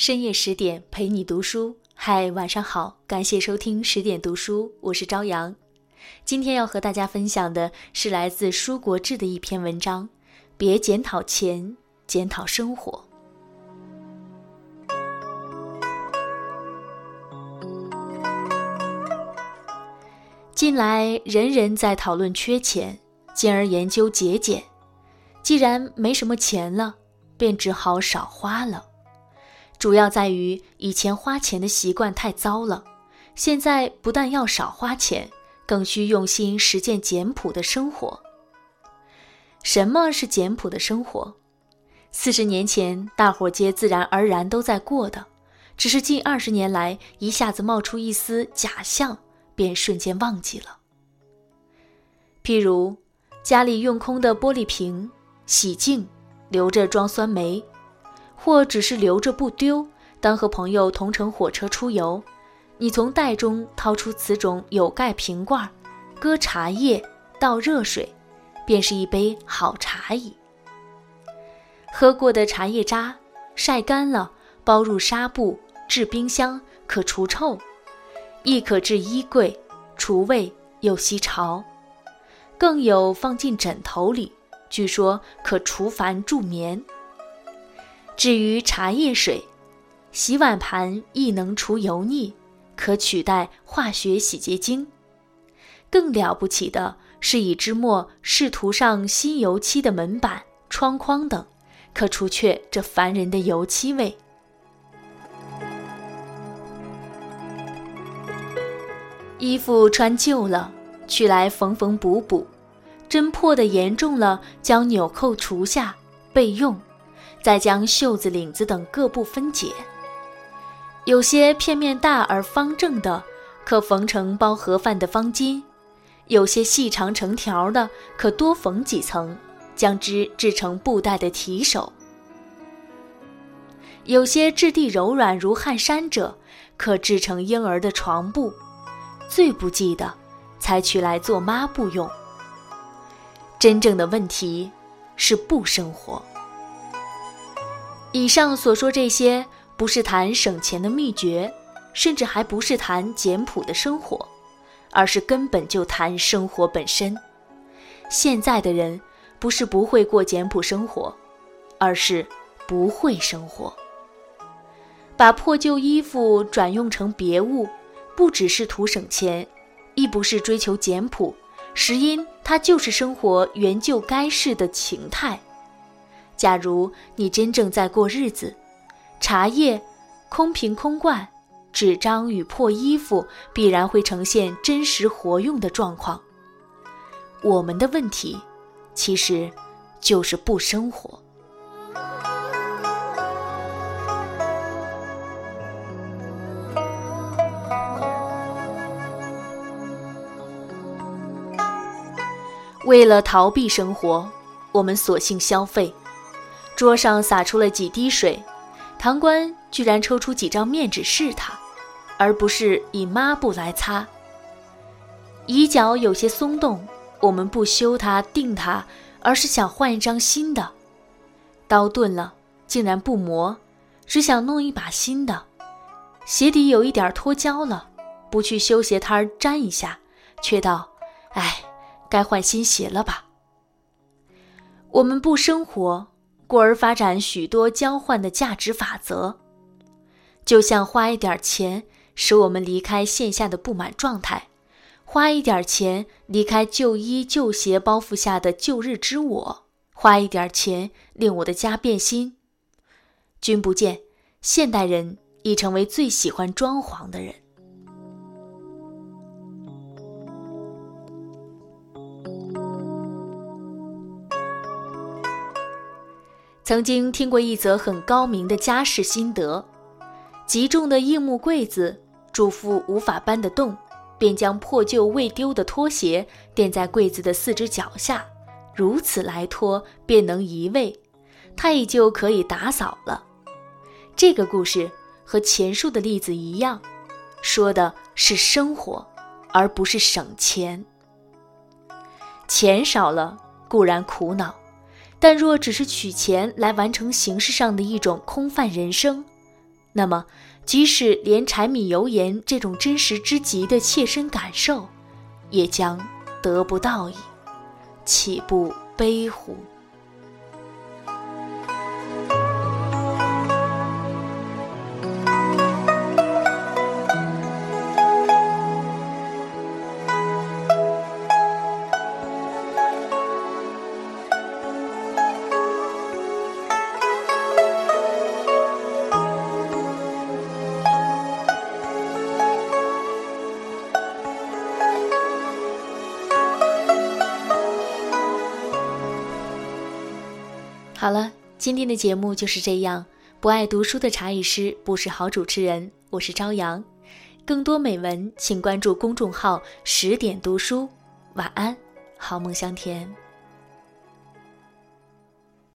深夜十点陪你读书，嗨，晚上好，感谢收听十点读书，我是朝阳。今天要和大家分享的是来自《书国志》的一篇文章，别检讨钱，检讨生活。近来人人在讨论缺钱，进而研究节俭。既然没什么钱了，便只好少花了。主要在于以前花钱的习惯太糟了，现在不但要少花钱，更需用心实践简朴的生活。什么是简朴的生活？四十年前大伙皆自然而然都在过的，只是近二十年来一下子冒出一丝假象，便瞬间忘记了。譬如家里用空的玻璃瓶，洗净，留着装酸梅。或只是留着不丢，当和朋友同乘火车出游，你从袋中掏出此种有盖瓶罐，搁茶叶，倒热水，便是一杯好茶矣。喝过的茶叶渣晒干了，包入纱布，置冰箱，可除臭，亦可置衣柜，除味又吸潮，更有放进枕头里，据说可除烦助眠。至于茶叶水，洗碗盘亦能除油腻，可取代化学洗洁精。更了不起的是，以芝墨试涂上新油漆的门板、窗框等，可除却这烦人的油漆味。衣服穿旧了，取来缝缝补补；针破的严重了，将纽扣除下备用。再将袖子、领子等各部分解，有些片面大而方正的，可缝成包盒饭的方巾；有些细长成条的，可多缝几层，将之制成布袋的提手；有些质地柔软如汗衫者，可制成婴儿的床布；最不济的，才取来做抹布用。真正的问题是不生活。以上所说这些，不是谈省钱的秘诀，甚至还不是谈简朴的生活，而是根本就谈生活本身。现在的人不是不会过简朴生活，而是不会生活。把破旧衣服转用成别物，不只是图省钱，亦不是追求简朴，实因它就是生活原就该是的情态。假如你真正在过日子，茶叶、空瓶空罐、纸张与破衣服必然会呈现真实活用的状况。我们的问题，其实就是不生活。为了逃避生活，我们索性消费。桌上洒出了几滴水，堂官居然抽出几张面纸试他，而不是以抹布来擦。椅脚有些松动，我们不修它、定它，而是想换一张新的。刀钝了，竟然不磨，只想弄一把新的。鞋底有一点脱胶了，不去修鞋摊粘一下，却道：“哎，该换新鞋了吧。”我们不生活。故而发展许多交换的价值法则，就像花一点钱使我们离开线下的不满状态，花一点钱离开旧衣旧鞋包袱下的旧日之我，花一点钱令我的家变新。君不见，现代人已成为最喜欢装潢的人。曾经听过一则很高明的家事心得：极重的硬木柜子，主妇无法搬得动，便将破旧未丢的拖鞋垫在柜子的四只脚下，如此来拖便能移位，它也就可以打扫了。这个故事和前述的例子一样，说的是生活，而不是省钱。钱少了固然苦恼。但若只是取钱来完成形式上的一种空泛人生，那么，即使连柴米油盐这种真实之极的切身感受，也将得不到矣，岂不悲乎？好了，今天的节目就是这样。不爱读书的茶艺师不是好主持人，我是朝阳。更多美文，请关注公众号“十点读书”。晚安，好梦香甜。